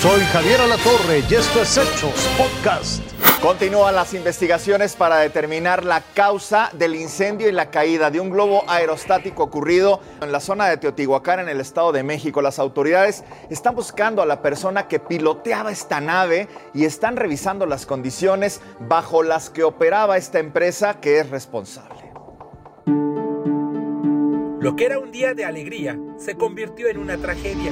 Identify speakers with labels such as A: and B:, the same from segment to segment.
A: Soy Javier Alatorre y esto es Hechos Podcast.
B: Continúan las investigaciones para determinar la causa del incendio y la caída de un globo aerostático ocurrido en la zona de Teotihuacán, en el Estado de México. Las autoridades están buscando a la persona que piloteaba esta nave y están revisando las condiciones bajo las que operaba esta empresa que es responsable.
C: Lo que era un día de alegría se convirtió en una tragedia.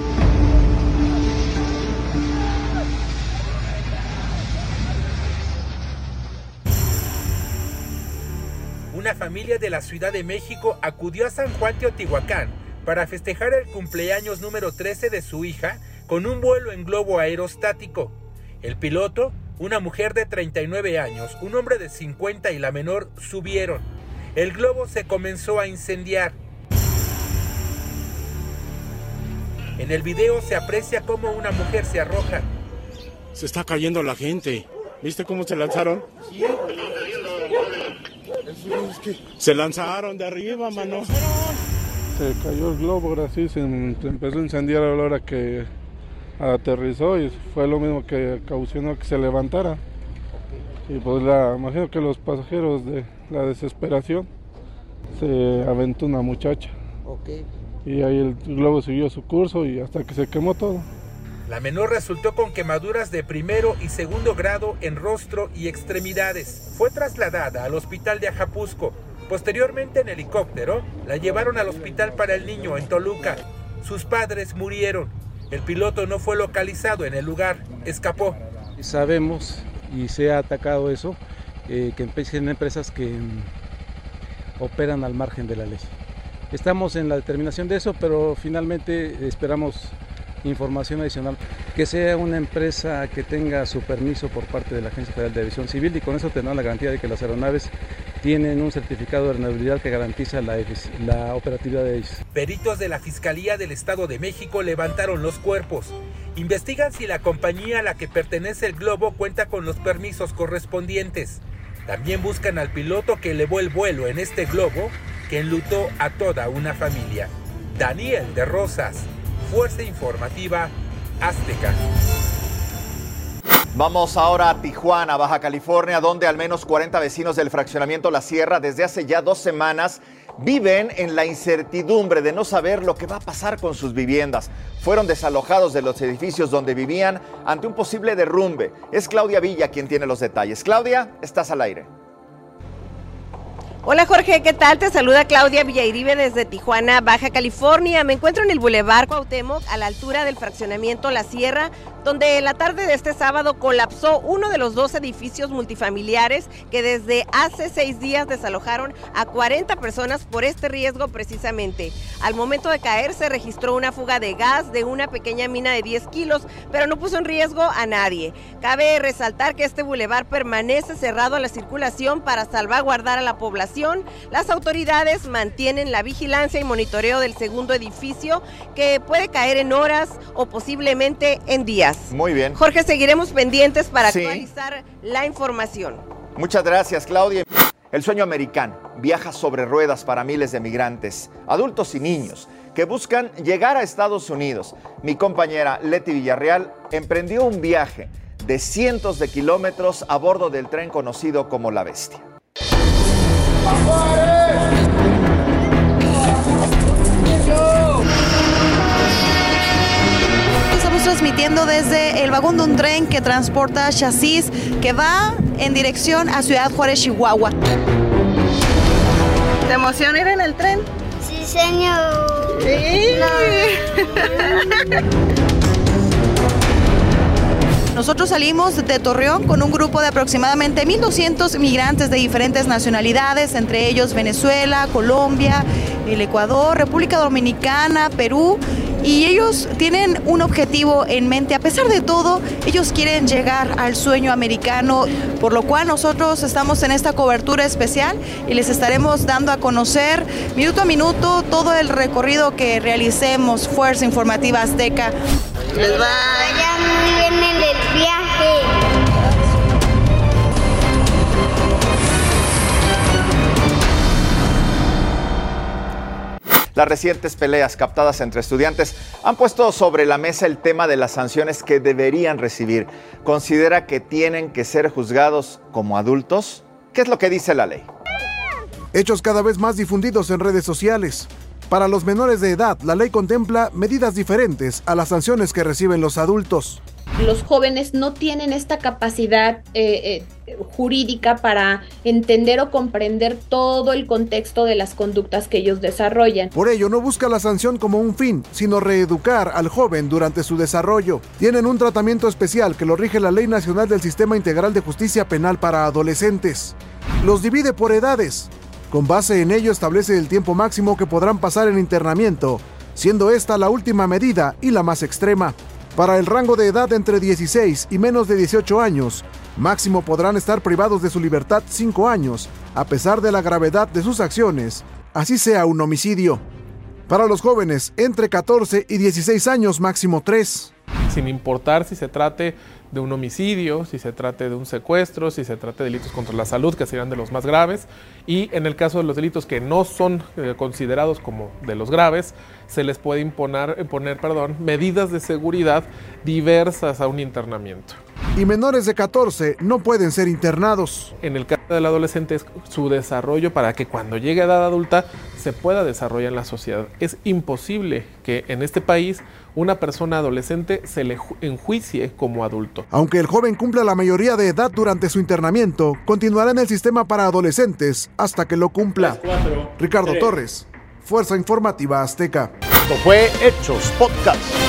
C: Una familia de la Ciudad de México acudió a San Juan Teotihuacán para festejar el cumpleaños número 13 de su hija con un vuelo en globo aerostático. El piloto, una mujer de 39 años, un hombre de 50 y la menor subieron. El globo se comenzó a incendiar. En el video se aprecia cómo una mujer se arroja.
D: Se está cayendo la gente. ¿Viste cómo se lanzaron? Se lanzaron de arriba, mano.
E: Se cayó el globo, ahora sí, se empezó a incendiar a la hora que aterrizó y fue lo mismo que ocasionó que se levantara. Y pues la, imagino que los pasajeros de la desesperación se aventó una muchacha. Y ahí el globo siguió su curso y hasta que se quemó todo.
C: La menor resultó con quemaduras de primero y segundo grado en rostro y extremidades. Fue trasladada al hospital de Ajapusco. Posteriormente en helicóptero la llevaron al hospital para el niño en Toluca. Sus padres murieron. El piloto no fue localizado en el lugar, escapó.
F: Sabemos y se ha atacado eso, eh, que empiecen empresas que mm, operan al margen de la ley. Estamos en la determinación de eso, pero finalmente esperamos información adicional, que sea una empresa que tenga su permiso por parte de la Agencia Federal de Aviación Civil y con eso tendrán la garantía de que las aeronaves tienen un certificado de renabilidad que garantiza la, la operatividad de ellos.
C: Peritos de la Fiscalía del Estado de México levantaron los cuerpos. Investigan si la compañía a la que pertenece el globo cuenta con los permisos correspondientes. También buscan al piloto que elevó el vuelo en este globo que enlutó a toda una familia. Daniel de Rosas, Fuerza Informativa Azteca.
B: Vamos ahora a Tijuana, Baja California, donde al menos 40 vecinos del fraccionamiento La Sierra desde hace ya dos semanas viven en la incertidumbre de no saber lo que va a pasar con sus viviendas. Fueron desalojados de los edificios donde vivían ante un posible derrumbe. Es Claudia Villa quien tiene los detalles. Claudia, estás al aire.
G: Hola Jorge, ¿qué tal? Te saluda Claudia Villairibe desde Tijuana, Baja California. Me encuentro en el Boulevard Cuauhtémoc a la altura del fraccionamiento La Sierra, donde la tarde de este sábado colapsó uno de los dos edificios multifamiliares que desde hace seis días desalojaron a 40 personas por este riesgo precisamente. Al momento de caer se registró una fuga de gas de una pequeña mina de 10 kilos, pero no puso en riesgo a nadie. Cabe resaltar que este bulevar permanece cerrado a la circulación para salvaguardar a la población. Las autoridades mantienen la vigilancia y monitoreo del segundo edificio que puede caer en horas o posiblemente en días.
B: Muy bien.
G: Jorge, seguiremos pendientes para actualizar la información.
B: Muchas gracias, Claudia. El sueño americano viaja sobre ruedas para miles de migrantes, adultos y niños, que buscan llegar a Estados Unidos. Mi compañera Leti Villarreal emprendió un viaje de cientos de kilómetros a bordo del tren conocido como La Bestia.
H: Transmitiendo desde el vagón de un tren que transporta chasis que va en dirección a Ciudad Juárez, Chihuahua. ¿Te emociona ir en el tren?
I: Sí, señor.
H: Nosotros salimos de Torreón con un grupo de aproximadamente 1.200 migrantes de diferentes nacionalidades, entre ellos Venezuela, Colombia, el Ecuador, República Dominicana, Perú y ellos tienen un objetivo en mente. A pesar de todo, ellos quieren llegar al sueño americano, por lo cual nosotros estamos en esta cobertura especial y les estaremos dando a conocer minuto a minuto todo el recorrido que realicemos Fuerza Informativa Azteca.
I: Les vaya muy bien
B: Las recientes peleas captadas entre estudiantes han puesto sobre la mesa el tema de las sanciones que deberían recibir. ¿Considera que tienen que ser juzgados como adultos? ¿Qué es lo que dice la ley?
J: Hechos cada vez más difundidos en redes sociales. Para los menores de edad, la ley contempla medidas diferentes a las sanciones que reciben los adultos
K: los jóvenes no tienen esta capacidad eh, eh, jurídica para entender o comprender todo el contexto de las conductas que ellos desarrollan.
J: Por ello, no busca la sanción como un fin, sino reeducar al joven durante su desarrollo. Tienen un tratamiento especial que lo rige la Ley Nacional del Sistema Integral de Justicia Penal para Adolescentes. Los divide por edades. Con base en ello establece el tiempo máximo que podrán pasar en internamiento, siendo esta la última medida y la más extrema. Para el rango de edad entre 16 y menos de 18 años, máximo podrán estar privados de su libertad 5 años, a pesar de la gravedad de sus acciones, así sea un homicidio. Para los jóvenes entre 14 y 16 años, máximo 3.
L: Sin importar si se trate de un homicidio, si se trate de un secuestro, si se trate de delitos contra la salud, que serían de los más graves, y en el caso de los delitos que no son eh, considerados como de los graves, se les puede imponer, imponer perdón, medidas de seguridad diversas a un internamiento.
J: Y menores de 14 no pueden ser internados.
L: En el caso del adolescente es su desarrollo para que cuando llegue a edad adulta se pueda desarrollar en la sociedad. Es imposible que en este país una persona adolescente se le enjuicie como adulto.
J: Aunque el joven cumpla la mayoría de edad durante su internamiento, continuará en el sistema para adolescentes hasta que lo cumpla. Ricardo Torres, Fuerza Informativa Azteca.
A: Esto fue Hechos Podcast.